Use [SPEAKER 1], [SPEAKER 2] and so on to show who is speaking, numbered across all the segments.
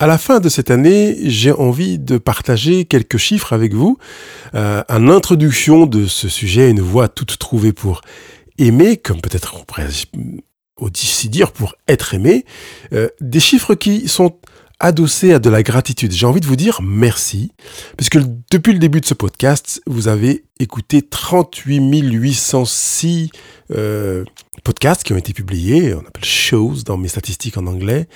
[SPEAKER 1] À la fin de cette année, j'ai envie de partager quelques chiffres avec vous. Euh, en introduction de ce sujet, une voie toute trouvée pour aimer, comme peut-être on pourrait aussi dire pour être aimé, euh, des chiffres qui sont adossés à de la gratitude. J'ai envie de vous dire merci, puisque depuis le début de ce podcast, vous avez écouté 38 806 euh, podcasts qui ont été publiés, on appelle shows dans mes statistiques en anglais,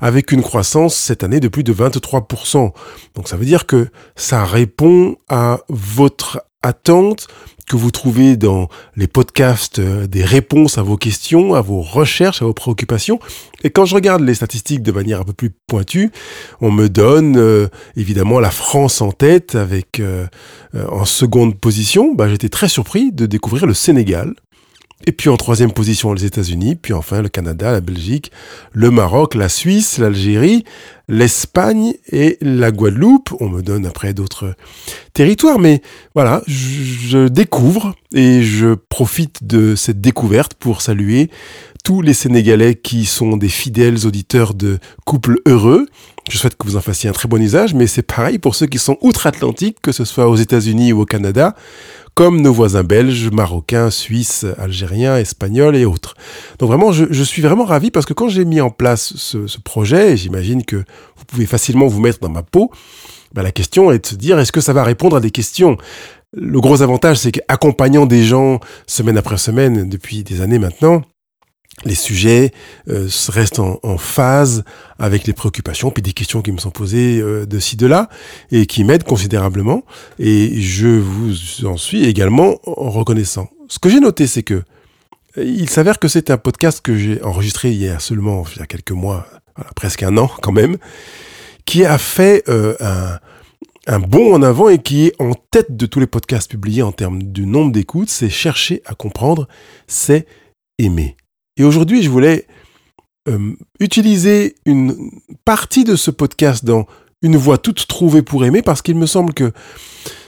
[SPEAKER 1] avec une croissance cette année de plus de 23%. Donc ça veut dire que ça répond à votre attente que vous trouvez dans les podcasts euh, des réponses à vos questions, à vos recherches, à vos préoccupations. Et quand je regarde les statistiques de manière un peu plus pointue, on me donne euh, évidemment la France en tête avec euh, en seconde position. Bah, J'étais très surpris de découvrir le Sénégal et puis en troisième position, les États-Unis, puis enfin le Canada, la Belgique, le Maroc, la Suisse, l'Algérie, l'Espagne et la Guadeloupe. On me donne après d'autres territoires, mais voilà, je découvre et je profite de cette découverte pour saluer tous les Sénégalais qui sont des fidèles auditeurs de couples heureux. Je souhaite que vous en fassiez un très bon usage, mais c'est pareil pour ceux qui sont outre-Atlantique, que ce soit aux États-Unis ou au Canada comme nos voisins belges, marocains, suisses, algériens, espagnols et autres. Donc vraiment, je, suis vraiment ravi parce que quand j'ai mis en place ce, projet, j'imagine que vous pouvez facilement vous mettre dans ma peau, ben la question est de se dire est-ce que ça va répondre à des questions? Le gros avantage, c'est qu'accompagnant des gens semaine après semaine depuis des années maintenant, les sujets euh, restent en, phase avec les préoccupations, puis des questions qui me sont posées euh, de ci, de là, et qui m'aident considérablement. Et je vous en suis également reconnaissant. Ce que j'ai noté, c'est que euh, il s'avère que c'est un podcast que j'ai enregistré il y a seulement il y a quelques mois, presque un an quand même, qui a fait un, un bond en avant et qui est en tête de tous les podcasts publiés en termes du nombre d'écoutes. C'est chercher à comprendre, c'est aimer. Et aujourd'hui, je voulais euh, utiliser une partie de ce podcast dans une voie toute trouvée pour aimer parce qu'il me semble que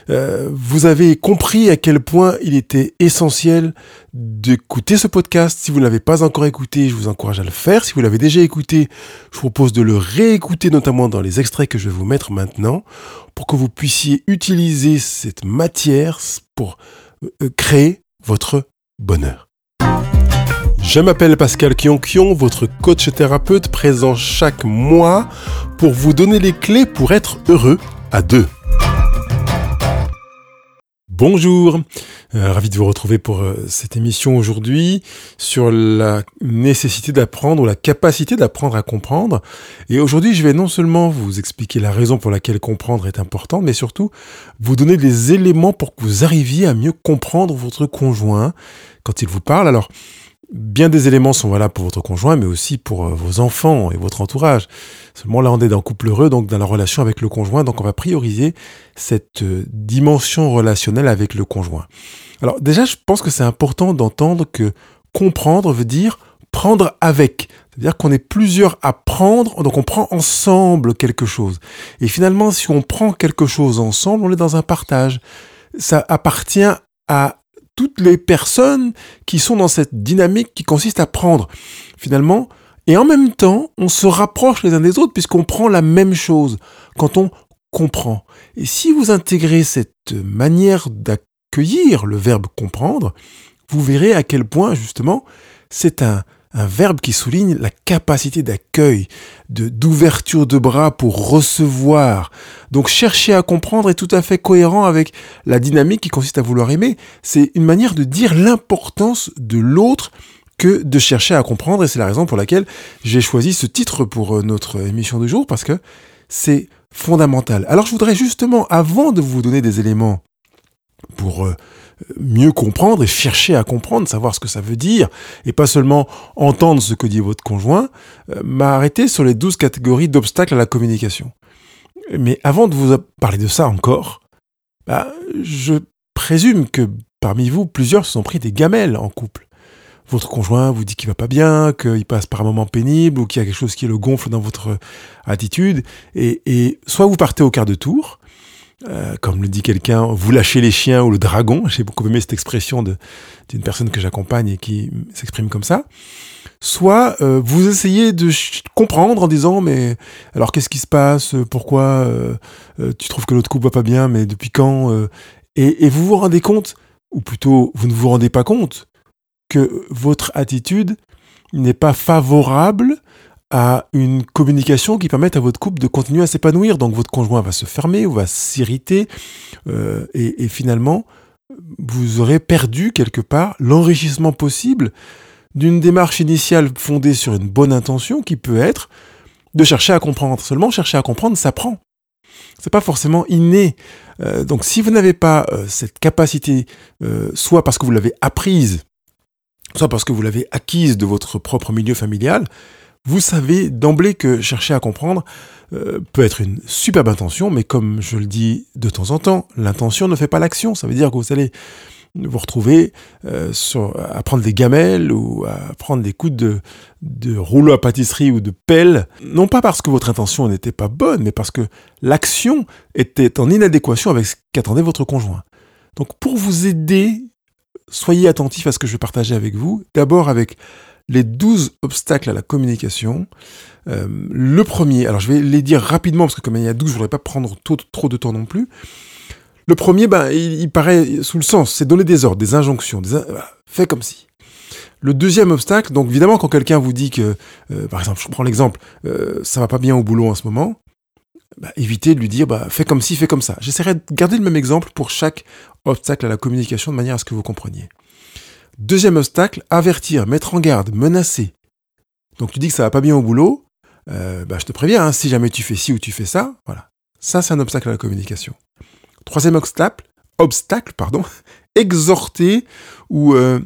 [SPEAKER 1] euh, vous avez compris à quel point il était essentiel d'écouter ce podcast. Si vous ne l'avez pas encore écouté, je vous encourage à le faire. Si vous l'avez déjà écouté, je vous propose de le réécouter, notamment dans les extraits que je vais vous mettre maintenant, pour que vous puissiez utiliser cette matière pour euh, créer votre bonheur. Je m'appelle Pascal Kionkion, votre coach thérapeute présent chaque mois pour vous donner les clés pour être heureux à deux. Bonjour, euh, ravi de vous retrouver pour euh, cette émission aujourd'hui sur la nécessité d'apprendre ou la capacité d'apprendre à comprendre. Et aujourd'hui, je vais non seulement vous expliquer la raison pour laquelle comprendre est important, mais surtout vous donner des éléments pour que vous arriviez à mieux comprendre votre conjoint quand il vous parle. Alors, bien des éléments sont valables pour votre conjoint, mais aussi pour euh, vos enfants et votre entourage. Seulement là, on est dans le couple heureux, donc dans la relation avec le conjoint, donc on va prioriser cette euh, dimension relationnelle avec le conjoint. Alors déjà, je pense que c'est important d'entendre que comprendre veut dire prendre avec. C'est-à-dire qu'on est plusieurs à prendre, donc on prend ensemble quelque chose. Et finalement, si on prend quelque chose ensemble, on est dans un partage. Ça appartient à toutes les personnes qui sont dans cette dynamique qui consiste à prendre finalement. Et en même temps, on se rapproche les uns des autres puisqu'on prend la même chose quand on comprend. Et si vous intégrez cette manière d'accueillir le verbe comprendre, vous verrez à quel point justement c'est un, un verbe qui souligne la capacité d'accueil, d'ouverture de bras pour recevoir. Donc chercher à comprendre est tout à fait cohérent avec la dynamique qui consiste à vouloir aimer. C'est une manière de dire l'importance de l'autre que de chercher à comprendre et c'est la raison pour laquelle j'ai choisi ce titre pour euh, notre émission de jour parce que c'est fondamental. Alors je voudrais justement, avant de vous donner des éléments pour euh, mieux comprendre et chercher à comprendre, savoir ce que ça veut dire, et pas seulement entendre ce que dit votre conjoint, euh, m'a arrêté sur les douze catégories d'obstacles à la communication. Mais avant de vous parler de ça encore, bah, je présume que parmi vous, plusieurs se sont pris des gamelles en couple. Votre conjoint vous dit qu'il va pas bien, qu'il passe par un moment pénible, ou qu'il y a quelque chose qui le gonfle dans votre attitude, et soit vous partez au quart de tour, euh, comme le dit quelqu'un, vous lâchez les chiens ou le dragon. J'ai beaucoup aimé cette expression d'une personne que j'accompagne et qui s'exprime comme ça. Soit euh, vous essayez de comprendre en disant mais alors qu'est-ce qui se passe? Pourquoi euh, tu trouves que l'autre couple va pas bien? Mais depuis quand et, et vous vous rendez compte, ou plutôt vous ne vous rendez pas compte, que votre attitude n'est pas favorable à une communication qui permette à votre couple de continuer à s'épanouir. Donc votre conjoint va se fermer ou va s'irriter euh, et, finalement vous aurez perdu quelque part l'enrichissement possible d'une démarche initiale fondée sur une bonne intention qui peut être de chercher à comprendre. Seulement chercher à comprendre, ça prend. C'est pas forcément inné. Euh, donc si vous n'avez pas euh, cette capacité, soit parce que vous l'avez apprise, soit parce que vous l'avez acquise de votre propre milieu familial, vous savez d'emblée que chercher à comprendre euh, peut être une superbe intention, mais comme je le dis de temps en temps, l'intention ne fait pas l'action. Ça veut dire que vous allez vous retrouver euh, à prendre des gamelles ou à prendre des coups de, de rouleau à pâtisserie ou de pelle, non pas parce que votre intention n'était pas bonne, mais parce que l'action était en inadéquation avec ce qu'attendait votre conjoint. Donc pour vous aider, soyez attentif à ce que je vais partager avec vous, d'abord avec les 12 obstacles à la communication. Euh, le premier, alors je vais les dire rapidement parce que comme il y a 12, je voudrais pas prendre trop, de temps non plus. Le premier, ben, il, paraît sous le sens, c'est donner des ordres, des injonctions, des, fais comme si. Le deuxième obstacle, donc évidemment quand quelqu'un vous dit que, euh, par exemple, je prends l'exemple, euh, ça va pas bien au boulot en ce moment, bah, évitez de lui dire bah, fais comme ci, fais comme ça. J'essaierai de garder le même exemple pour chaque obstacle à la communication de manière à ce que vous compreniez. Deuxième obstacle, avertir, mettre en garde, menacer. Donc tu dis que ça va pas bien au boulot, euh, bah, je te préviens, hein, si jamais tu fais ci ou tu fais ça, voilà. Ça, c'est un obstacle à la communication. Troisième obstacle, obstacle, pardon, exhorter ou euh,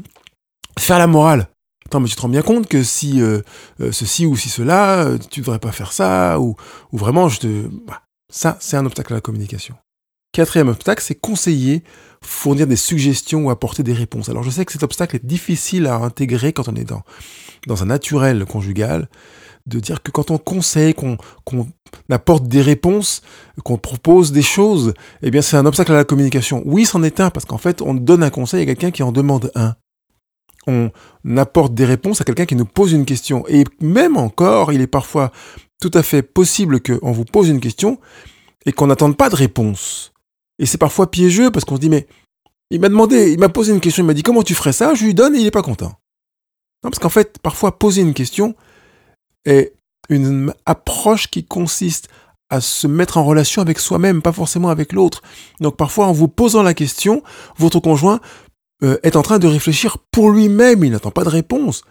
[SPEAKER 1] faire la morale. Attends, mais tu te rends bien compte que si euh, ceci ou si cela, tu devrais pas faire ça, ou, ou vraiment, je te... Bah, ça, c'est un obstacle à la communication. Quatrième obstacle, c'est conseiller, fournir des suggestions ou apporter des réponses. Alors je sais que cet obstacle est difficile à intégrer quand on est dans, dans un naturel conjugal, de dire que quand on conseille, qu'on apporte des réponses, qu'on propose des choses, eh bien c'est un obstacle à la communication. Oui, c'en est un, parce qu'en fait, on donne un conseil à quelqu'un qui en demande un. On apporte des réponses à quelqu'un qui nous pose une question. Et même encore, il est parfois tout à fait possible qu'on vous pose une question et qu'on n'attende pas de réponse. Et c'est parfois piégeux parce qu'on se dit, mais il m'a demandé, il m'a posé une question, il m'a dit comment tu ferais ça, je lui donne et il n'est pas content. Non, parce qu'en fait, parfois poser une question est une approche qui consiste à se mettre en relation avec soi-même, pas forcément avec l'autre. Donc parfois, en vous posant la question, votre conjoint euh, est en train de réfléchir pour lui-même, il n'attend pas de réponse.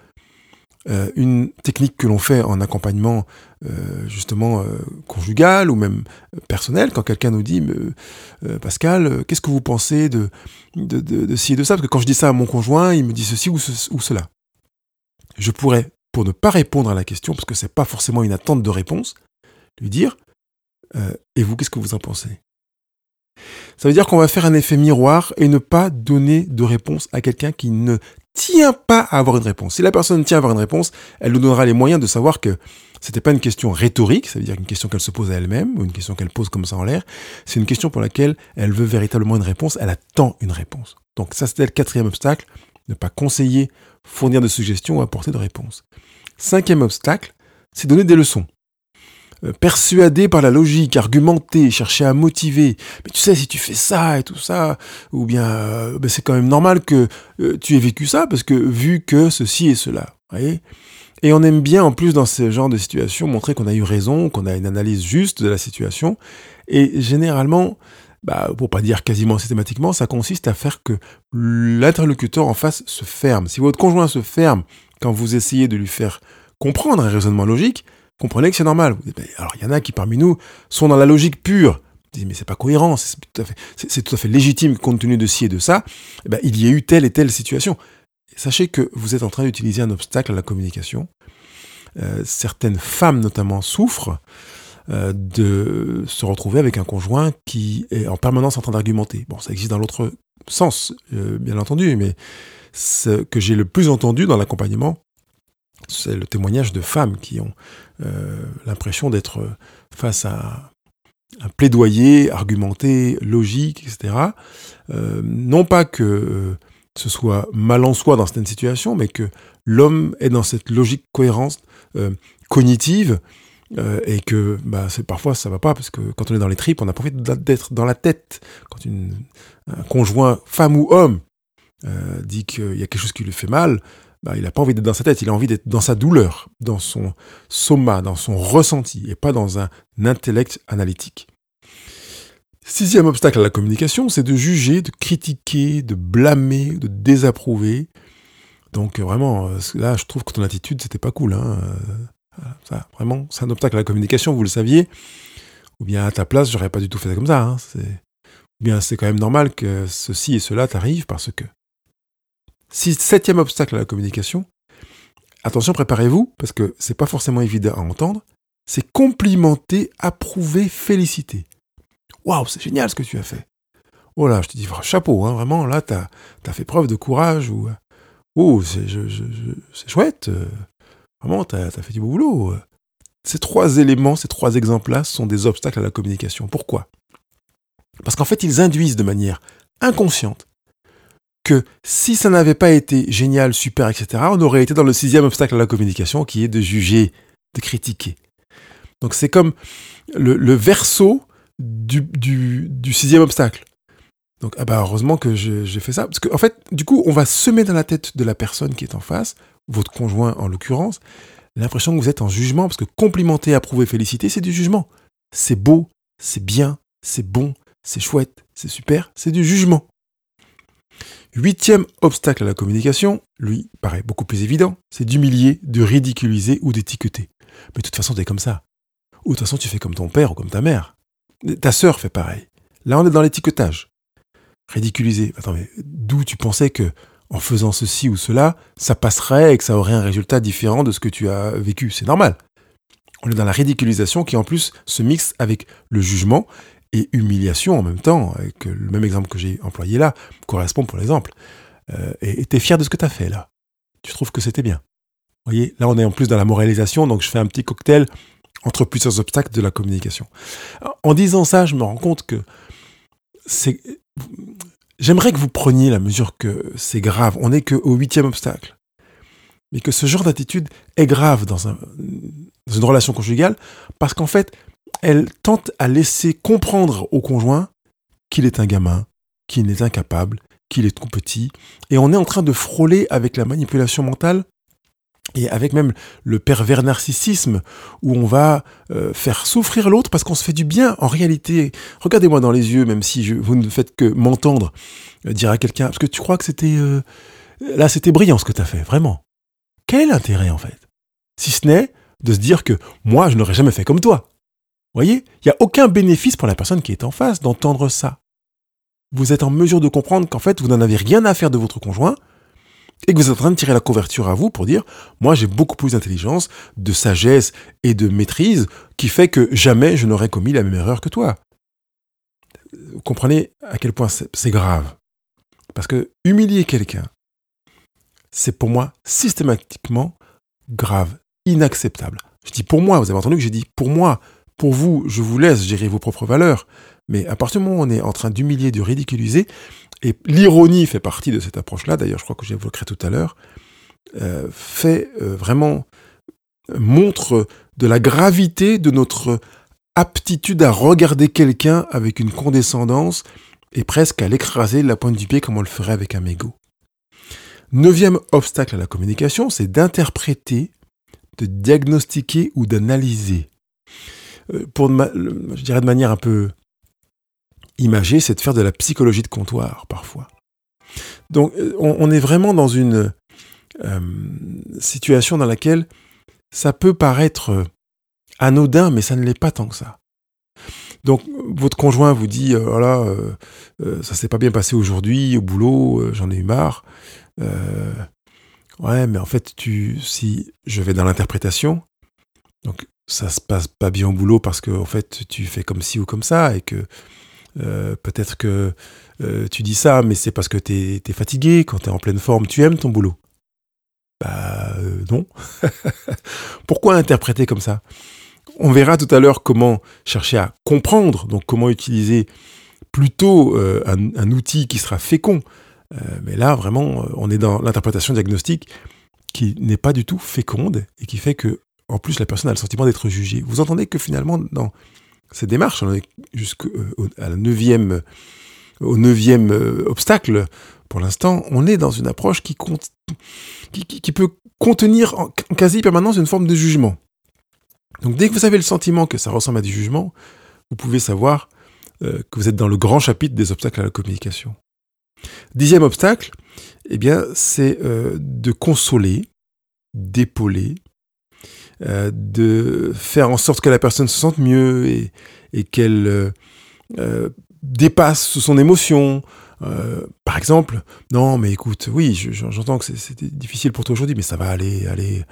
[SPEAKER 1] Euh, une technique que l'on fait en accompagnement euh, justement euh, conjugal ou même personnel, quand quelqu'un nous dit Pascal, qu'est-ce que vous pensez de, de, ci et de ça? Parce que quand je dis ça à mon conjoint, il me dit ceci ou, ou cela. Je pourrais, pour ne pas répondre à la question, parce que c'est pas forcément une attente de réponse, lui dire Et vous, qu'est-ce que vous en pensez? Ça veut dire qu'on va faire un effet miroir et ne pas donner de réponse à quelqu'un qui ne tient pas à avoir une réponse. Si la personne tient à avoir une réponse, elle nous donnera les moyens de savoir que c'était pas une question rhétorique, ça veut dire une question qu'elle se pose à elle-même, ou une question qu'elle pose comme ça en l'air, c'est une question pour laquelle elle veut véritablement une réponse, elle attend une réponse. Donc ça c'était le quatrième obstacle, ne pas conseiller, fournir de suggestions ou apporter de réponses. Cinquième obstacle, c'est donner des leçons. Euh, persuadé par la logique, argumenter, chercher à motiver. Mais tu sais, si tu fais ça et tout ça, ou bien euh, ben, c'est quand même normal que euh, tu aies vécu ça, parce que vu que ceci et cela. Et on aime bien, en plus, dans ce genre de situation, montrer qu'on a eu raison, qu'on a une analyse juste de la situation. Et généralement, bah, pour pas dire quasiment systématiquement, ça consiste à faire que l'interlocuteur en face se ferme. Si votre conjoint se ferme quand vous essayez de lui faire comprendre un raisonnement logique, comprenez que c'est normal. Alors, il y en a qui, parmi nous, sont dans la logique pure. Ils disent, mais c'est pas cohérent, c'est tout, à fait, c'est, tout à fait légitime compte tenu de ci et de ça. Eh ben, il y a eu telle et telle situation. sachez que vous êtes en train d'utiliser un obstacle à la communication. Euh, certaines femmes, notamment, souffrent euh, de se retrouver avec un conjoint qui est en permanence en train d'argumenter. Bon, ça existe dans l'autre sens, euh, bien entendu, mais ce que j'ai le plus entendu dans l'accompagnement, c'est le témoignage de femmes qui ont euh, l'impression d'être face à un plaidoyer argumenté, logique, etc. Euh, non pas que euh, ce soit mal en soi dans certaines situations, mais que l'homme est dans cette logique cohérence cognitive et que bah, parfois ça va pas parce que quand on est dans les tripes, on a pas d'être dans la tête. Quand une, un conjoint, femme ou homme, dit qu'il y a quelque chose qui lui fait mal, bah, il n'a pas envie d'être dans sa tête, il a envie d'être dans sa douleur, dans son soma, dans son ressenti, et pas dans un intellect analytique. Sixième obstacle à la communication, c'est de juger, de critiquer, de blâmer, de désapprouver. Donc vraiment, euh, là, je trouve que ton attitude, c'était pas cool. Hein. Euh, ça, vraiment, c'est un obstacle à la communication, vous le saviez. Ou bien à ta place, j'aurais pas du tout fait ça comme ça. Hein. Ou bien c'est quand même normal que ceci et cela t'arrivent parce que. Septième obstacle à la communication. Attention, préparez-vous, parce que c'est pas forcément évident à entendre. C'est complimenter, approuver, féliciter. Waouh, c'est génial ce que tu as fait. Oh je te dis chapeau, hein, vraiment, là, tu as, fait preuve de courage. Ou, oh, c'est chouette. Euh, vraiment, tu as, fait du beau boulot. Ces trois éléments, ces trois exemples-là sont des obstacles à la communication. Pourquoi? Parce qu'en fait, ils induisent de manière inconsciente que si ça n'avait pas été génial, super, etc., on aurait été dans le sixième obstacle à la communication qui est de juger, de critiquer. Donc c'est comme le, verso du, du, sixième obstacle. Donc, ah bah heureusement que j'ai fait ça. Parce qu'en en fait, du coup, on va semer dans la tête de la personne qui est en face, votre conjoint en l'occurrence, l'impression que vous êtes en jugement, parce que complimenter, approuver, féliciter, c'est du jugement. C'est beau, c'est bien, c'est bon, c'est chouette, c'est super, c'est du jugement. Huitième obstacle à la communication, lui, paraît beaucoup plus évident, c'est d'humilier, de ridiculiser ou d'étiqueter. Mais de toute façon, t'es comme ça. Ou de toute façon, tu fais comme ton père ou comme ta mère. Ta sœur fait pareil. Là, on est dans l'étiquetage. Ridiculiser. Attends, mais d'où tu pensais que en faisant ceci ou cela, ça passerait et que ça aurait un résultat différent de ce que tu as vécu? C'est normal. On est dans la ridiculisation qui en plus se mixe avec le jugement et humiliation en même temps, avec le même exemple que j'ai employé là, correspond pour l'exemple. Euh, et tu es fier de ce que tu as fait là. Tu trouves que c'était bien. Vous voyez, là on est en plus dans la moralisation, donc je fais un petit cocktail entre plusieurs obstacles de la communication. En disant ça, je me rends compte que c'est. J'aimerais que vous preniez la mesure que c'est grave. On n'est qu'au huitième obstacle. Mais que ce genre d'attitude est grave dans, un, dans une relation conjugale parce qu'en fait, elle tente à laisser comprendre au conjoint qu'il est un gamin, qu'il est incapable, qu'il est trop petit. Et on est en train de frôler avec la manipulation mentale et avec même le pervers narcissisme où on va euh, faire souffrir l'autre parce qu'on se fait du bien. En réalité, regardez-moi dans les yeux, même si vous ne faites que m'entendre euh, dire à quelqu'un, parce que tu crois que c'était... Euh, là, c'était brillant ce que tu as fait, vraiment. Quel intérêt en fait? Si ce n'est de se dire que moi, je n'aurais jamais fait comme toi. Voyez Il n'y a aucun bénéfice pour la personne qui est en face d'entendre ça. Vous êtes en mesure de comprendre qu'en fait, vous n'en avez rien à faire de votre conjoint, et que vous êtes en train de tirer la couverture à vous pour dire, moi j'ai beaucoup plus d'intelligence, de sagesse et de maîtrise qui fait que jamais je n'aurais commis la même erreur que toi. Vous comprenez à quel point c'est grave. Parce que humilier quelqu'un, c'est pour moi systématiquement grave, inacceptable. Je dis pour moi, vous avez entendu que j'ai dit pour moi, pour vous, je vous laisse gérer vos propres valeurs. Mais à partir du moment où on est en train d'humilier, de ridiculiser, et l'ironie fait partie de cette approche-là, d'ailleurs je crois que j'évoquerai tout à l'heure, euh, fait euh, vraiment, montre de la gravité de notre aptitude à regarder quelqu'un avec une condescendance et presque à l'écraser de la pointe du pied comme on le ferait avec un mégot. Neuvième obstacle à la communication, c'est d'interpréter, de diagnostiquer ou d'analyser. Euh, pour, je dirais de manière un peu imager, c'est de faire de la psychologie de comptoir parfois. Donc euh, on, est vraiment dans une euh, situation dans laquelle ça peut paraître anodin, mais ça ne l'est pas tant que ça. Donc votre conjoint vous dit voilà euh, ça s'est pas bien passé aujourd'hui au boulot, j'en ai eu marre. ouais, mais en fait tu si je vais dans l'interprétation, donc ça se passe pas bien au boulot parce que en fait tu fais comme ci ou comme ça et que euh, peut-être que euh, tu dis ça, mais c'est parce que tu es, fatigué, quand tu es en pleine forme, tu aimes ton boulot. Bah euh, non. Pourquoi interpréter comme ça? On verra tout à l'heure comment chercher à comprendre, donc comment utiliser plutôt un, outil qui sera fécond. Mais là, vraiment, on est dans l'interprétation diagnostique qui n'est pas du tout féconde et qui fait que, en plus, la personne a le sentiment d'être jugée. Vous entendez que finalement, dans cette démarche, on est jusqu'à la neuvième, neuvième obstacle, pour l'instant, on est dans une approche qui, peut contenir en, quasi permanence une forme de jugement. Donc dès que vous avez le sentiment que ça ressemble à du jugement, vous pouvez savoir euh, que vous êtes dans le grand chapitre des obstacles à la communication. Dixième obstacle, eh bien, c'est euh, de consoler, d'épauler, euh, de faire en sorte que la personne se sente mieux et, qu'elle dépasse son émotion, euh, par exemple, non, mais écoute, oui, j'entends que c'était difficile pour toi aujourd'hui, mais ça va aller, allez,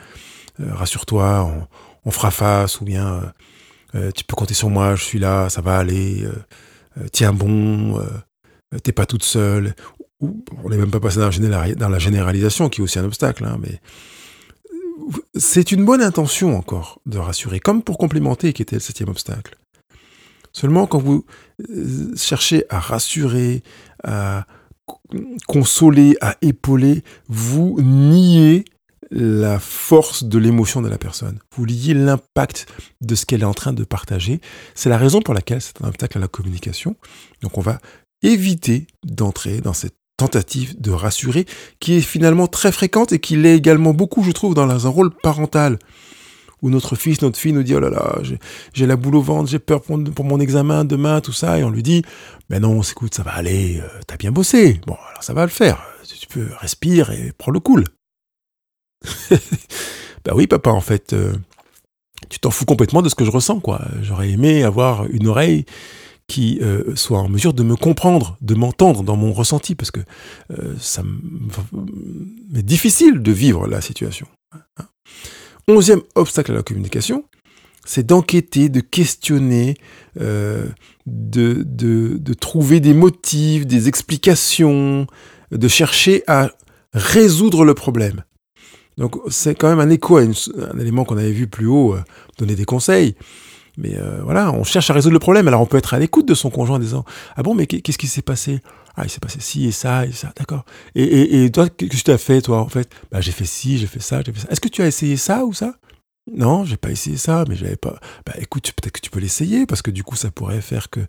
[SPEAKER 1] euh, rassure-toi, on, fera face, ou bien euh, tu peux compter sur moi, je suis là, ça va aller, tiens bon, t'es pas toute seule. on n'est même pas passé dans la, généralisation, qui est aussi un obstacle, hein, mais c'est une bonne intention encore de rassurer, comme pour complémenter, qui était le septième obstacle. Seulement quand vous euh, cherchez à rassurer, à consoler, à épauler, vous niez la force de l'émotion de la personne. Vous liez l'impact de ce qu'elle est en train de partager. C'est la raison pour laquelle c'est un obstacle à la communication. Donc on va éviter d'entrer dans cette tentative de rassurer qui est finalement très fréquente et qui l'est également beaucoup, je trouve, dans un rôle parental où notre fils, notre fille nous dit, oh là là, j'ai la boule au ventre, j'ai peur pour, mon examen demain, tout ça, et on lui dit, mais non, écoute, ça va aller, euh, t'as bien bossé, bon, alors ça va le faire, tu peux respirer et prends le cool. bah oui, papa, en fait, euh, tu t'en fous complètement de ce que je ressens, quoi. J'aurais aimé avoir une oreille qui euh, soit en mesure de me comprendre, de m'entendre dans mon ressenti, parce que ça m'est difficile de vivre la situation. Onzième obstacle à la communication, c'est d'enquêter, de questionner, euh, de, de, trouver des motifs, des explications, de chercher à résoudre le problème. Donc c'est quand même un écho à un élément qu'on avait vu plus haut, euh, donner des conseils. Mais euh, voilà, on cherche à résoudre le problème. Alors on peut être à l'écoute de son conjoint en disant Ah bon, mais qu'est-ce qui s'est passé? Ah, il s'est passé ci et ça et ça, d'accord. Et, et, toi, qu'est-ce que tu as fait, toi, en fait? Bah, j'ai fait ci, j'ai fait ça, j'ai fait ça. Est-ce que tu as essayé ça ou ça? Non, j'ai pas essayé ça, mais j'avais pas. Bah, écoute, peut-être que tu peux l'essayer parce que du coup, ça pourrait faire que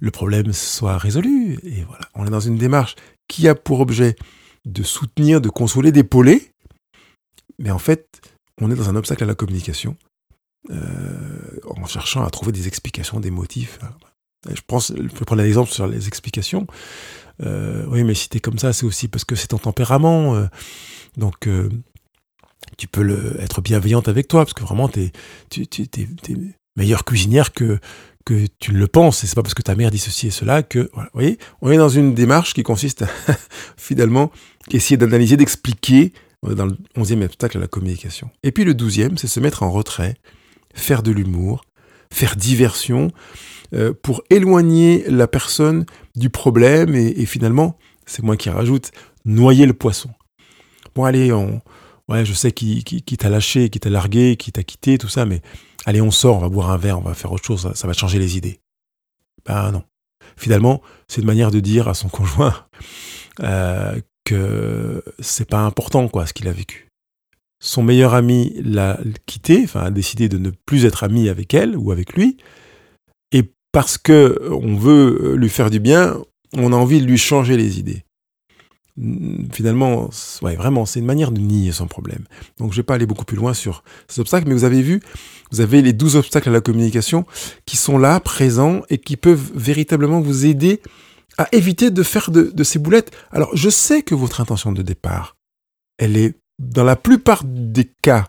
[SPEAKER 1] le problème soit résolu. Et voilà, on est dans une démarche qui a pour objet de soutenir, de consoler, d'épauler. Mais en fait, on est dans un obstacle à la communication euh, en cherchant à trouver des explications, des motifs. Je pense, je peux prendre l'exemple sur les explications. Euh, oui, mais si t'es comme ça, c'est aussi parce que c'est ton tempérament. Euh, donc, tu peux être bienveillante avec toi, parce que vraiment, t'es, tu es, meilleure cuisinière que, que tu ne le penses. Et c'est pas parce que ta mère dit ceci et cela que, vous voyez, on est dans une démarche qui consiste à, finalement, essayer d'analyser, d'expliquer, dans le onzième obstacle à la communication. Et puis le douzième, c'est se mettre en retrait, faire de l'humour, faire diversion, euh, pour éloigner la personne du problème et, finalement, c'est moi qui rajoute, noyer le poisson. Bon, allez, ouais, je sais qui, t'a lâché, qui t'a largué, qui t'a quitté, tout ça, mais allez, on sort, on va boire un verre, on va faire autre chose, ça, va changer les idées. Ben non. Finalement, c'est une manière de dire à son conjoint euh, que c'est pas important, quoi, ce qu'il a vécu son meilleur ami l'a quitté, enfin a décidé de ne plus être ami avec elle ou avec lui, et parce que on veut lui faire du bien, on a envie de lui changer les idées. Finalement, ouais, vraiment, c'est une manière de nier son problème. Donc, je vais pas aller beaucoup plus loin sur ces obstacles, mais vous avez vu, vous avez les douze obstacles à la communication qui sont là, présents, et qui peuvent véritablement vous aider à éviter de faire de ces boulettes. Alors, je sais que votre intention de départ, elle est dans la plupart des cas,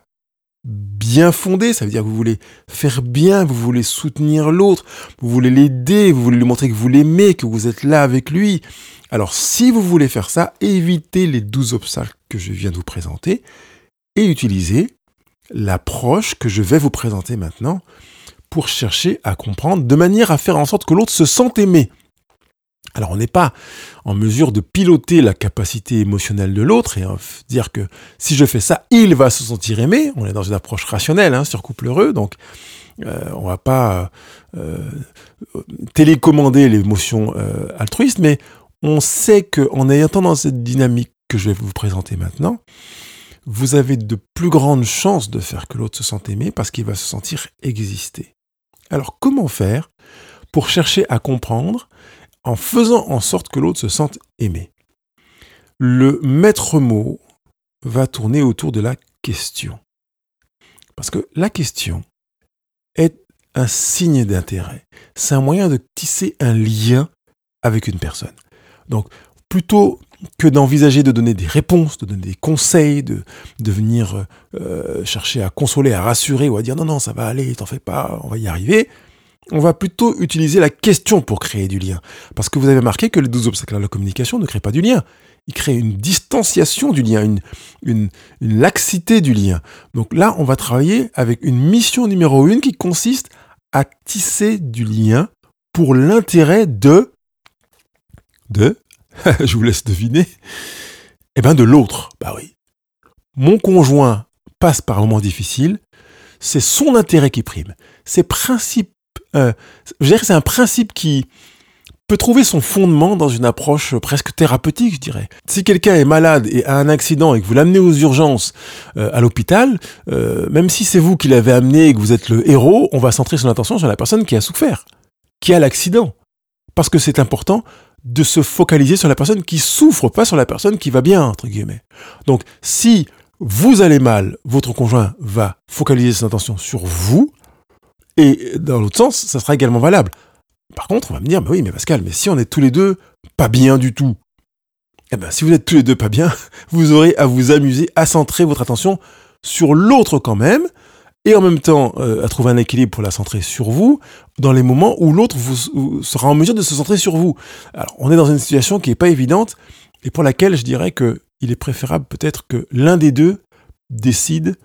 [SPEAKER 1] bien fondé, ça veut dire que vous voulez faire bien, vous voulez soutenir l'autre, vous voulez l'aider, vous voulez lui montrer que vous l'aimez, que vous êtes là avec lui. Alors si vous voulez faire ça, évitez les douze obstacles que je viens de vous présenter et utilisez l'approche que je vais vous présenter maintenant pour chercher à comprendre de manière à faire en sorte que l'autre se sente aimé. Alors on n'est pas en mesure de piloter la capacité émotionnelle de l'autre et dire que si je fais ça, il va se sentir aimé. On est dans une approche rationnelle hein, sur couple heureux, donc Euh, on va pas euh, télécommander l'émotion altruiste, mais on sait qu'en ayant dans cette dynamique que je vais vous présenter maintenant, vous avez de plus grandes chances de faire que l'autre se sente aimé parce qu'il va se sentir exister. Alors comment faire pour chercher à comprendre en faisant en sorte que l'autre se sente aimé Le maître mot va tourner autour de la question. Parce que la question est un signe d'intérêt. C'est un moyen de tisser un lien avec une personne. Donc, plutôt que d'envisager de donner des réponses, de donner des conseils, de, venir euh, chercher à consoler, à rassurer ou à dire non, non, ça va aller, t'en fais pas, on va y arriver, on va plutôt utiliser la question pour créer du lien. Parce que vous avez marqué que les 12 obstacles à la communication ne créent pas du lien. Ils créent une distanciation du lien, une, laxité du lien. Donc là, on va travailler avec une mission numéro une qui consiste à tisser du lien pour l'intérêt de... de je vous laisse deviner, eh bien de l'autre. Bah oui. Mon conjoint passe par un moment difficile, c'est son intérêt qui prime. C'est principe, euh, c'est un principe qui peut trouver son fondement dans une approche presque thérapeutique, je dirais. Si quelqu'un est malade et a un accident et que vous l'amenez aux urgences euh, à l'hôpital, euh, même si c'est vous qui l'avez amené et que vous êtes le héros, on va centrer son attention sur la personne qui a souffert, qui a l'accident. Parce que c'est important de se focaliser sur la personne qui souffre, pas sur la personne qui va bien, entre guillemets. Donc, si vous allez mal, votre conjoint va focaliser son attention sur vous, et dans l'autre sens, ça sera également valable. Par contre, on va me dire, mais oui, mais Pascal, mais si on est tous les deux pas bien du tout, eh ben, si vous êtes tous les deux pas bien, vous aurez à vous amuser, à centrer votre attention sur l'autre quand même, et en même temps euh, à trouver un équilibre pour la centrer sur vous dans les moments où l'autre sera en mesure de se centrer sur vous. Alors on est dans une situation qui n'est pas évidente et pour laquelle je dirais que il est préférable peut-être que l'un des deux décide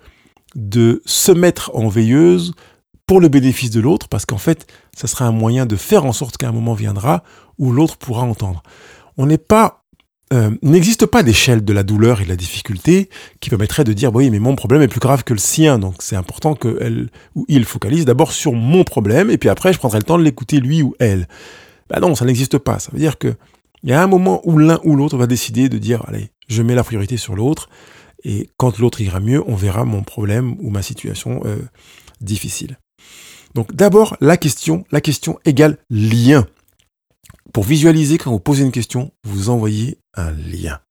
[SPEAKER 1] de se mettre en veilleuse pour le bénéfice de l'autre parce qu'en fait ça sera un moyen de faire en sorte qu'un moment viendra où l'autre pourra entendre. On n'est pas euh, n'existe pas d'échelle de la douleur et de la difficulté qui permettrait de dire oui mais mon problème est plus grave que le sien donc c'est important qu'elle ou il focalise d'abord sur mon problème et puis après je prendrai le temps de l'écouter lui ou elle. Ben non ça n'existe pas ça veut dire que il y a un moment où l'un ou l'autre va décider de dire allez je mets la priorité sur l'autre et quand l'autre ira mieux on verra mon problème ou ma situation euh, difficile. Donc d'abord la question la question égale lien. Pour visualiser, quand vous posez une question, vous envoyez un lien.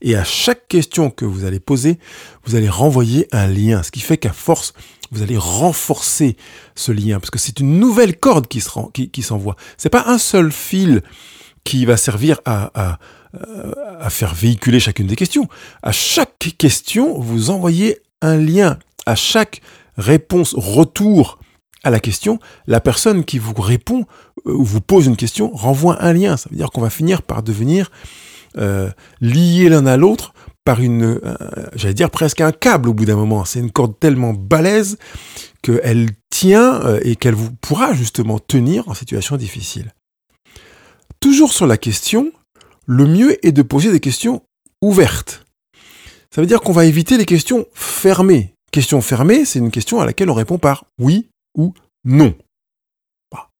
[SPEAKER 1] Et à chaque question que vous allez poser, vous allez renvoyer un lien. Ce qui fait qu'à force, vous allez renforcer ce lien. Parce que c'est une nouvelle corde qui, se qui, qui s'envoie. C'est pas un seul fil qui va servir à, à, à faire véhiculer chacune des questions. À chaque question, vous envoyez un lien. À chaque réponse, retour à la question, la personne qui vous répond euh, ou vous pose une question renvoie un lien. Ça veut dire qu'on va finir par devenir euh, liés l'un à l'autre par une, euh, j'allais dire presque un câble au bout d'un moment. C'est une corde tellement balèze qu'elle tient et qu'elle vous pourra justement tenir en situation difficile. Toujours sur la question, le mieux est de poser des questions ouvertes. Ça veut dire qu'on va éviter les questions fermées. Question fermée, c'est une question à laquelle on répond par oui ou non. Bah.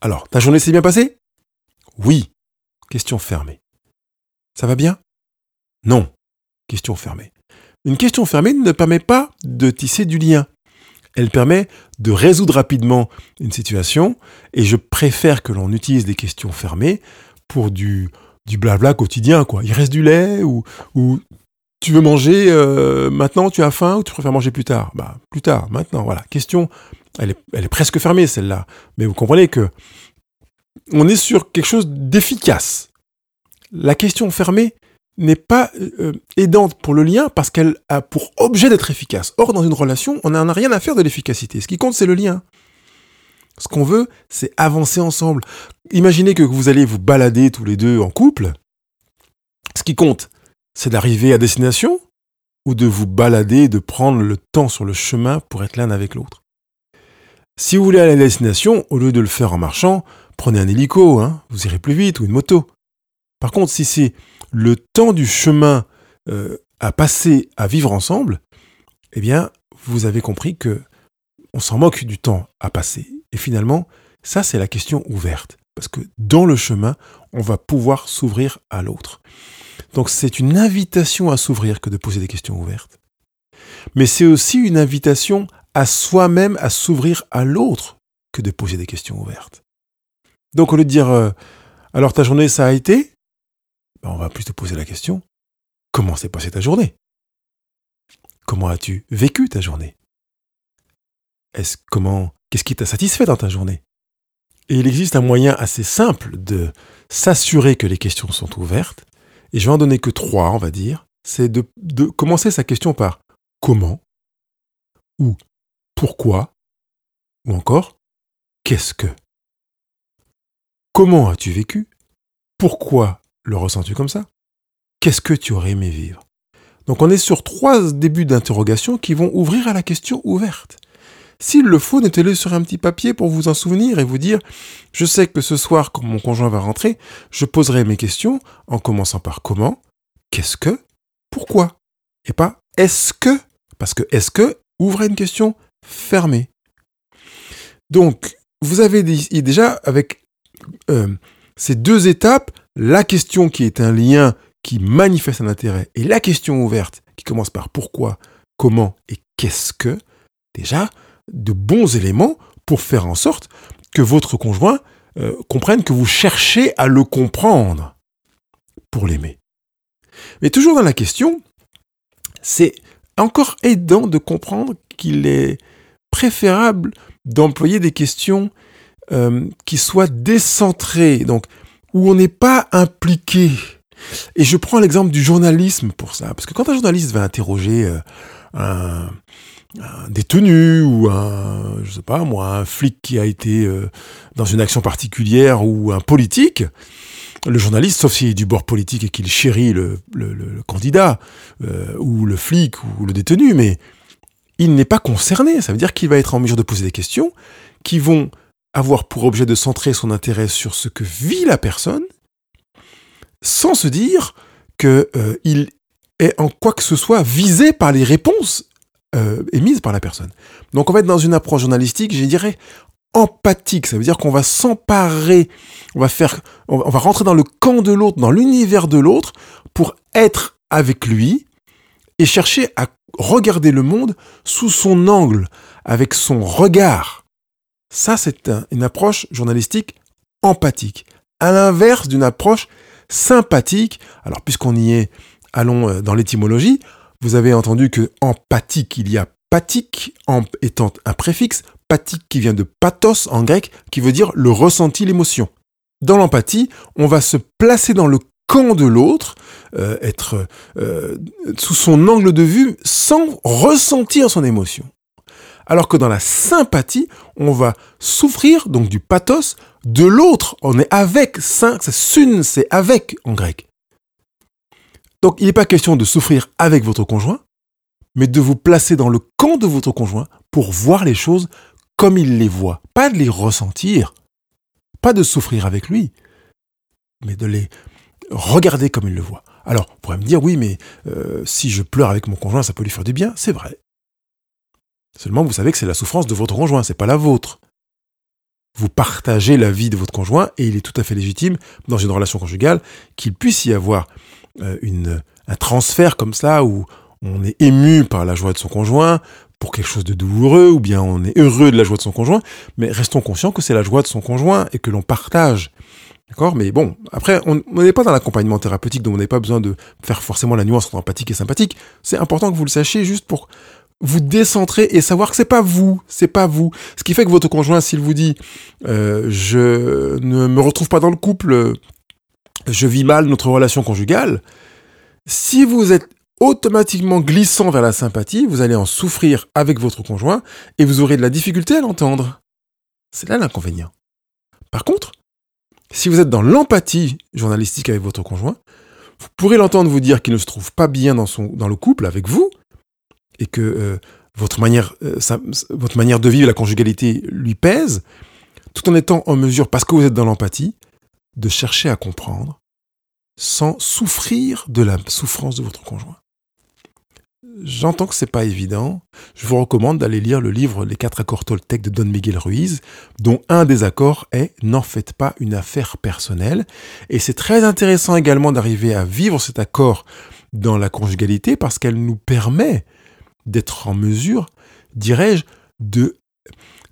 [SPEAKER 1] Alors, ta journée s'est bien passée? Oui. Question fermée. Ça va bien? Non. Question fermée. Une question fermée ne permet pas de tisser du lien. Elle permet de résoudre rapidement une situation et je préfère que l'on utilise des questions fermées pour du, blabla quotidien. Quoi. Il reste du lait ou tu veux manger euh, maintenant, tu as faim ou tu préfères manger plus tard? Bah plus tard, maintenant, voilà. Question elle est, presque fermée celle-là. Mais vous comprenez que on est sur quelque chose d'efficace. La question fermée n'est pas euh, aidante pour le lien parce qu'elle a pour objet d'être efficace. Or, dans une relation, on n'en a rien à faire de l'efficacité. Ce qui compte, c'est le lien. Ce qu'on veut, c'est avancer ensemble. Imaginez que vous allez vous balader tous les deux en couple. Ce qui compte, c'est d'arriver à destination ou de vous balader, de prendre le temps sur le chemin pour être l'un avec l'autre? Si vous voulez aller à destination, au lieu de le faire en marchant, prenez un hélico, hein, vous irez plus vite, ou une moto. Par contre, si c'est le temps du chemin euh, à passer à vivre ensemble, eh bien, vous avez compris que on s'en moque du temps à passer. Et finalement, ça, c'est la question ouverte. Parce que dans le chemin, on va pouvoir s'ouvrir à l'autre. Donc c'est une invitation à s'ouvrir que de poser des questions ouvertes. Mais c'est aussi une invitation à soi-même à s'ouvrir à l'autre que de poser des questions ouvertes. Donc au lieu de dire euh, alors ta journée ça a été, ben, on va plus te poser la question comment s'est passée ta journée? Comment as-tu vécu ta journée? Est-ce comment qu'est-ce qui t'a satisfait dans ta journée? Et il existe un moyen assez simple de s'assurer que les questions sont ouvertes. Et je vais en donner que trois, on va dire. C'est de, commencer sa question par comment ou pourquoi ou encore qu'est-ce que Comment as-tu vécu? Pourquoi le ressens-tu comme ça? Qu'est-ce que tu aurais aimé vivre? Donc on est sur trois débuts d'interrogation qui vont ouvrir à la question ouverte. S'il le faut, notez-le sur un petit papier pour vous en souvenir et vous dire Je sais que ce soir, quand mon conjoint va rentrer, je poserai mes questions en commençant par comment, qu'est-ce que, pourquoi, et pas est-ce que, parce que est-ce que ouvre une question fermée. Donc, vous avez déjà avec euh, ces deux étapes, la question qui est un lien qui manifeste un intérêt et la question ouverte qui commence par pourquoi, comment et qu'est-ce que, déjà de bons éléments pour faire en sorte que votre conjoint euh, comprenne que vous cherchez à le comprendre pour l'aimer. Mais toujours dans la question, c'est encore aidant de comprendre qu'il est préférable d'employer des questions euh, qui soit décentré, donc où on n'est pas impliqué. Et je prends l'exemple du journalisme pour ça, parce que quand un journaliste va interroger euh, un, détenu ou un, je sais pas moi, un flic qui a été euh, dans une action particulière ou un politique, le journaliste, sauf s'il est du bord politique et qu'il chérit le, candidat ou le flic ou le détenu, mais il n'est pas concerné. Ça veut dire qu'il va être en mesure de poser des questions qui vont avoir pour objet de centrer son intérêt sur ce que vit la personne, sans se dire qu'il euh, est en quoi que ce soit visé par les réponses euh, émises par la personne. Donc on va être dans une approche journalistique, je dirais, empathique. Ça veut dire qu'on va s'emparer, on va faire, on va rentrer dans le camp de l'autre, dans l'univers de l'autre, pour être avec lui et chercher à regarder le monde sous son angle, avec son regard. Ça, c'est une approche journalistique empathique, à l'inverse d'une approche sympathique. Alors, puisqu'on y est, allons euh, dans l'étymologie. Vous avez entendu que empathique, il y a pathique, en étant un préfixe, pathique qui vient de pathos en grec, qui veut dire le ressenti, l'émotion. Dans l'empathie, on va se placer dans le camp de l'autre, euh, être euh, sous son angle de vue sans ressentir son émotion. Alors que dans la sympathie, on va souffrir, donc du pathos, de l'autre. On est avec, sun, c'est avec en grec. Donc il n'est pas question de souffrir avec votre conjoint, mais de vous placer dans le camp de votre conjoint pour voir les choses comme il les voit. Pas de les ressentir, pas de souffrir avec lui, mais de les regarder comme il le voit. Alors, on pourrait me dire, oui, mais euh, si je pleure avec mon conjoint, ça peut lui faire du bien. C'est vrai. Seulement, vous savez que c'est la souffrance de votre conjoint, c'est pas la vôtre. Vous partagez la vie de votre conjoint et il est tout à fait légitime dans une relation conjugale qu'il puisse y avoir une, un transfert comme ça où on est ému par la joie de son conjoint pour quelque chose de douloureux ou bien on est heureux de la joie de son conjoint, mais restons conscients que c'est la joie de son conjoint et que l'on partage. D'accord? Mais bon, après, on n'est pas dans l'accompagnement thérapeutique, donc on n'a pas besoin de faire forcément la nuance entre empathique et sympathique. C'est important que vous le sachiez juste pour vous décentrer et savoir que c'est pas vous, c'est pas vous. Ce qui fait que votre conjoint, s'il vous dit euh, je ne me retrouve pas dans le couple, je vis mal notre relation conjugale, si vous êtes automatiquement glissant vers la sympathie, vous allez en souffrir avec votre conjoint et vous aurez de la difficulté à l'entendre. C'est là l'inconvénient. Par contre, si vous êtes dans l'empathie journalistique avec votre conjoint, vous pourrez l'entendre vous dire qu'il ne se trouve pas bien dans, le couple avec vous, et que euh, euh, votre manière de vivre la conjugalité lui pèse, tout en étant en mesure, parce que vous êtes dans l'empathie, de chercher à comprendre sans souffrir de la souffrance de votre conjoint. J'entends que c'est pas évident. Je vous recommande d'aller lire le livre Les quatre accords Toltec de Don Miguel Ruiz, dont un des accords est N'en faites pas une affaire personnelle. Et c'est très intéressant également d'arriver à vivre cet accord dans la conjugalité parce qu'elle nous permet d'être en mesure, dirais-je, de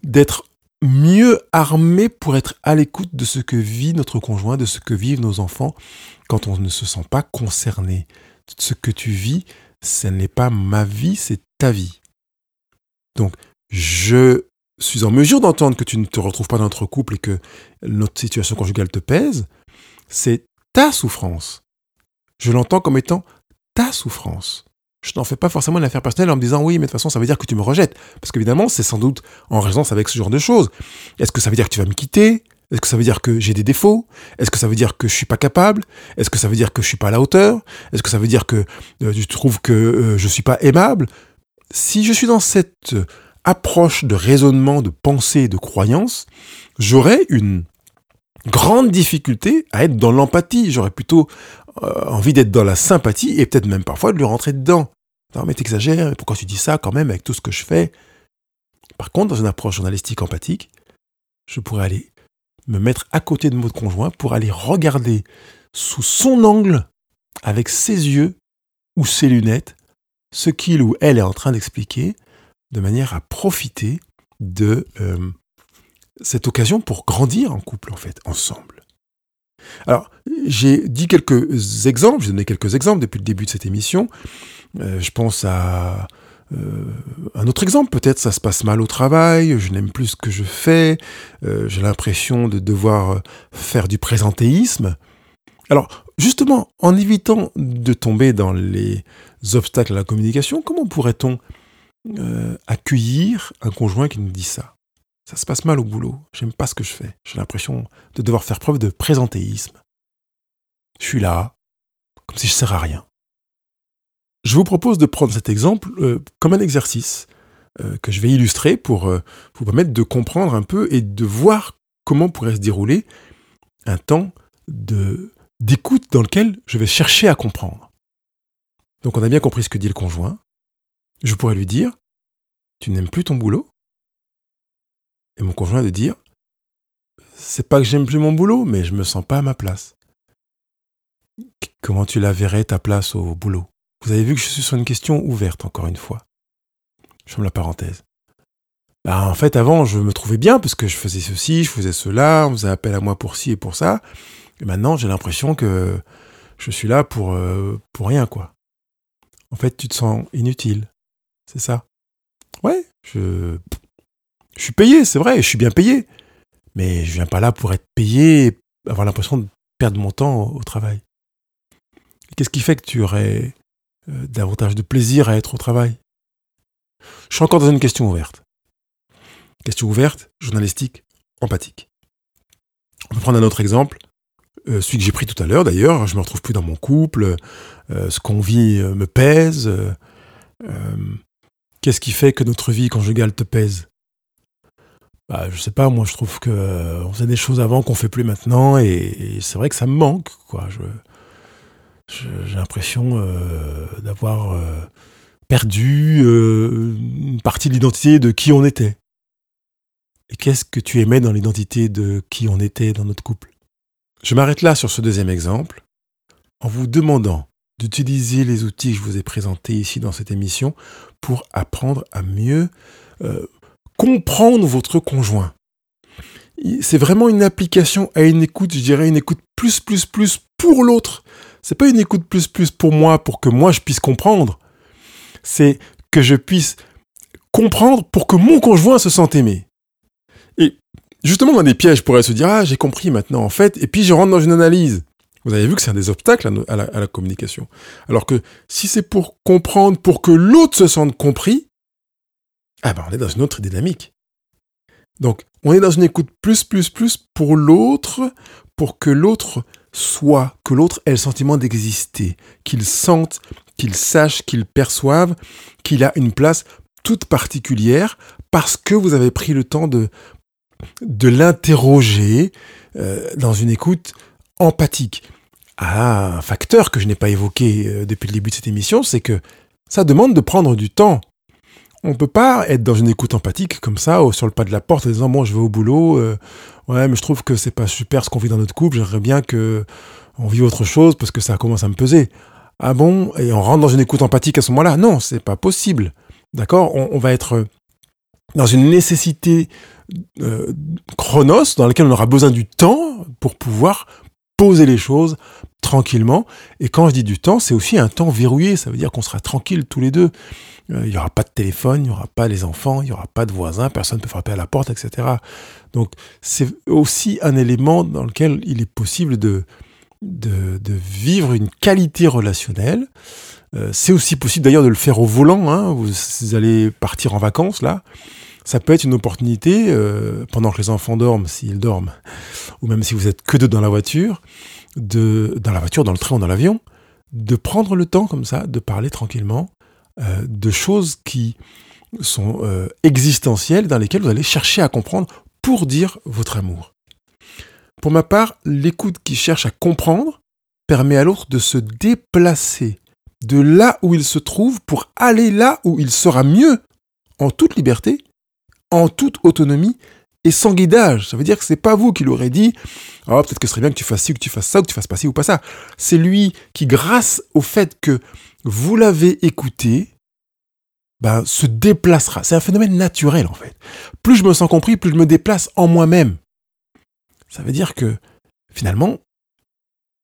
[SPEAKER 1] d'être mieux armé pour être à l'écoute de ce que vit notre conjoint, de ce que vivent nos enfants quand on ne se sent pas concerné. Ce que tu vis, ce n'est pas ma vie, c'est ta vie. Donc, je suis en mesure d'entendre que tu ne te retrouves pas dans notre couple et que notre situation conjugale te pèse. C'est ta souffrance. Je l'entends comme étant ta souffrance. Je n'en fais pas forcément une affaire personnelle en me disant oui, mais de toute façon, ça veut dire que tu me rejettes. Parce qu'évidemment, c'est sans doute en résonance avec ce genre de choses. Est-ce que ça veut dire que tu vas me quitter? Est-ce que ça veut dire que j'ai des défauts? Est-ce que ça veut dire que je suis pas capable? Est-ce que ça veut dire que je suis pas à la hauteur? Est-ce que ça veut dire que euh, tu trouves que euh, je suis pas aimable? Si je suis dans cette approche de raisonnement, de pensée, de croyance, j'aurais une grande difficulté à être dans l'empathie. J'aurais plutôt euh, envie d'être dans la sympathie et peut-être même parfois de lui rentrer dedans. Non mais t'exagères, pourquoi tu dis ça quand même avec tout ce que je fais? Par contre, dans une approche journalistique empathique, je pourrais aller me mettre à côté de mon conjoint pour aller regarder sous son angle, avec ses yeux ou ses lunettes, ce qu'il ou elle est en train d'expliquer, de manière à profiter de euh, cette occasion pour grandir en couple, en fait, ensemble. Alors, j'ai dit quelques exemples, j'ai donné quelques exemples depuis le début de cette émission. Euh, je pense à euh, un autre exemple, peut-être ça se passe mal au travail, je n'aime plus ce que je fais, euh, j'ai l'impression de devoir faire du présentéisme. Alors, justement, en évitant de tomber dans les obstacles à la communication, comment pourrait-on accueillir un conjoint qui nous dit ça? Ça se passe mal au boulot, j'aime pas ce que je fais, j'ai l'impression de devoir faire preuve de présentéisme. Je suis là, comme si je ne sers à rien. Je vous propose de prendre cet exemple euh, comme un exercice euh, que je vais illustrer pour euh, vous permettre de comprendre un peu et de voir comment pourrait se dérouler un temps d'écoute dans lequel je vais chercher à comprendre. Donc on a bien compris ce que dit le conjoint. Je pourrais lui dire, tu n'aimes plus ton boulot? Et mon conjoint de dire c'est pas que j'aime plus mon boulot, mais je me sens pas à ma place. Comment tu la verrais ta place au boulot? Vous avez vu que je suis sur une question ouverte encore une fois. Je ferme la parenthèse. Bah, en fait, avant, je me trouvais bien parce que je faisais ceci, je faisais cela, on faisait appel à moi pour ci et pour ça. Et maintenant, j'ai l'impression que je suis là pour, euh, pour rien, quoi. En fait, tu te sens inutile. C'est ça. Ouais, je. Je suis payé, c'est vrai, je suis bien payé. Mais je viens pas là pour être payé, avoir l'impression de perdre mon temps au, travail. Qu'est-ce qui fait que tu aurais euh, davantage de plaisir à être au travail Je suis encore dans une question ouverte. Question ouverte, journalistique, empathique. On peut prendre un autre exemple, euh, celui que j'ai pris tout à l'heure d'ailleurs. Je me retrouve plus dans mon couple, euh, ce qu'on vit me pèse. Qu'est-ce qui fait que notre vie conjugale te pèse? Bah, je sais pas, moi je trouve que on faisait des choses avant qu'on fait plus maintenant et, c'est vrai que ça me manque, quoi. J'ai l'impression euh, d'avoir euh, perdu une partie de l'identité de qui on était. Et qu'est-ce que tu aimais dans l'identité de qui on était dans notre couple? Je m'arrête là sur ce deuxième exemple en vous demandant d'utiliser les outils que je vous ai présentés ici dans cette émission pour apprendre à mieux comprendre votre conjoint. C'est vraiment une application à une écoute, je dirais une écoute plus, plus, plus pour l'autre. C'est pas une écoute plus, plus pour moi, pour que moi je puisse comprendre. C'est que je puisse comprendre pour que mon conjoint se sente aimé. Et justement, dans des pièges, pourrait se dire, ah, j'ai compris maintenant, en fait, et puis je rentre dans une analyse. Vous avez vu que c'est un des obstacles à, la, à la communication. Alors que si c'est pour comprendre, pour que l'autre se sente compris, ah ben on est dans une autre dynamique. Donc, on est dans une écoute plus, plus, plus pour l'autre, pour que l'autre soit, que l'autre ait le sentiment d'exister, qu'il sente, qu'il sache, qu'il perçoive qu'il a une place toute particulière parce que vous avez pris le temps de, l'interroger euh, dans une écoute empathique. Ah, un facteur que je n'ai pas évoqué euh, depuis le début de cette émission, c'est que Ça demande de prendre du temps. On peut pas être dans une écoute empathique comme ça, sur le pas de la porte, en disant bon, je vais au boulot, euh, ouais, mais je trouve que c'est pas super ce qu'on vit dans notre couple. J'aimerais bien que on vive autre chose parce que ça commence à me peser. Ah bon? Et on rentre dans une écoute empathique à ce moment-là? Non, c'est pas possible. D'accord? On, va être dans une nécessité euh, chronos dans laquelle on aura besoin du temps pour pouvoir poser les choses tranquillement. Et quand je dis du temps, c'est aussi un temps verrouillé. Ça veut dire qu'on sera tranquille tous les deux. Euh, il n'y aura pas de téléphone, il n'y aura pas les enfants, il n'y aura pas de voisins, personne ne peut frapper à la porte, etc. Donc c'est aussi un élément dans lequel il est possible de, de, vivre une qualité relationnelle. Euh, c'est aussi possible d'ailleurs de le faire au volant. Hein. Vous, allez partir en vacances là. Ça peut être une opportunité, euh, pendant que les enfants dorment, s'ils dorment, ou même si vous êtes que deux dans la voiture, de, dans la voiture, dans le train ou dans l'avion, de prendre le temps comme ça, de parler tranquillement euh, de choses qui sont existentielles, dans lesquelles vous allez chercher à comprendre pour dire votre amour. Pour ma part, l'écoute qui cherche à comprendre permet à l'autre de se déplacer de là où il se trouve pour aller là où il sera mieux, en toute liberté, en toute autonomie et sans guidage. Ça veut dire que c'est pas vous qui l'aurez dit, oh, peut-être que ce serait bien que tu fasses ci, ou que tu fasses ça, ou que tu fasses pas ci ou pas ça. C'est lui qui, grâce au fait que vous l'avez écouté, ben, se déplacera. C'est un phénomène naturel en fait. Plus je me sens compris, plus je me déplace en moi-même. Ça veut dire que finalement,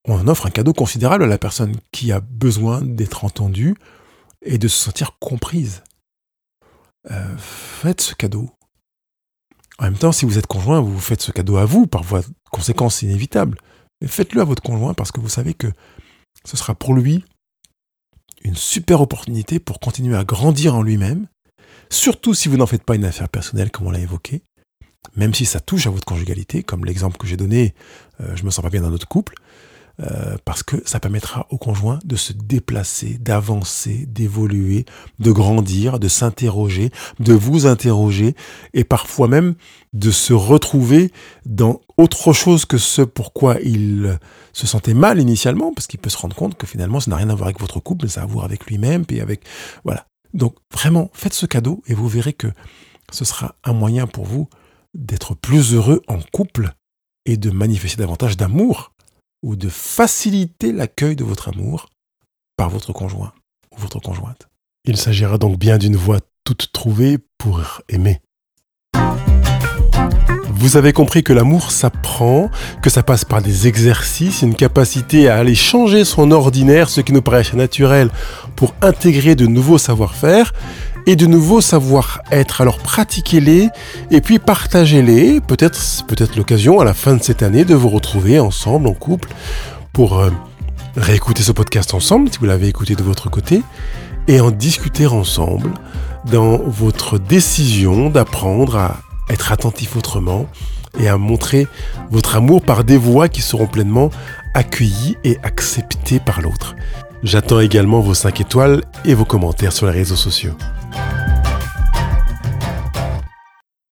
[SPEAKER 1] on offre un cadeau considérable à la personne qui a besoin d'être entendue et de se sentir comprise. Euh, faites ce cadeau. En même temps, si vous êtes conjoint, vous faites ce cadeau à vous par voie de conséquence inévitable. Mais faites-le à votre conjoint parce que vous savez que ce sera pour lui une super opportunité pour continuer à grandir en lui-même, surtout si vous n'en faites pas une affaire personnelle comme on l'a évoqué, même si ça touche à votre conjugalité, comme l'exemple que j'ai donné, euh, je me sens pas bien dans notre couple, euh, parce que ça permettra au conjoint de se déplacer, d'avancer, d'évoluer, de grandir, de s'interroger, de vous interroger, et parfois même de se retrouver dans autre chose que ce pourquoi il se sentait mal initialement, parce qu'il peut se rendre compte que finalement ça n'a rien à voir avec votre couple, mais ça a à voir avec lui-même, puis avec... Voilà. Donc vraiment, faites ce cadeau et vous verrez que ce sera un moyen pour vous d'être plus heureux en couple et de manifester davantage d'amour ou de faciliter l'accueil de votre amour par votre conjoint ou votre conjointe. Il s'agira donc bien d'une voie toute trouvée pour aimer. Vous avez compris que l'amour s'apprend, que ça passe par des exercices, une capacité à aller changer son ordinaire, ce qui nous paraît naturel, pour intégrer de nouveaux savoir-faire et de nouveaux savoir-être. Alors pratiquez-les et puis partagez-les. Peut-être peut-être l'occasion à la fin de cette année de vous retrouver ensemble en couple pour euh, réécouter ce podcast ensemble si vous l'avez écouté de votre côté et en discuter ensemble dans votre décision d'apprendre à être attentif autrement et à montrer votre amour par des voix qui seront pleinement accueillies et acceptées par l'autre. J'attends également vos 5 étoiles et vos commentaires sur les réseaux sociaux. Thank you.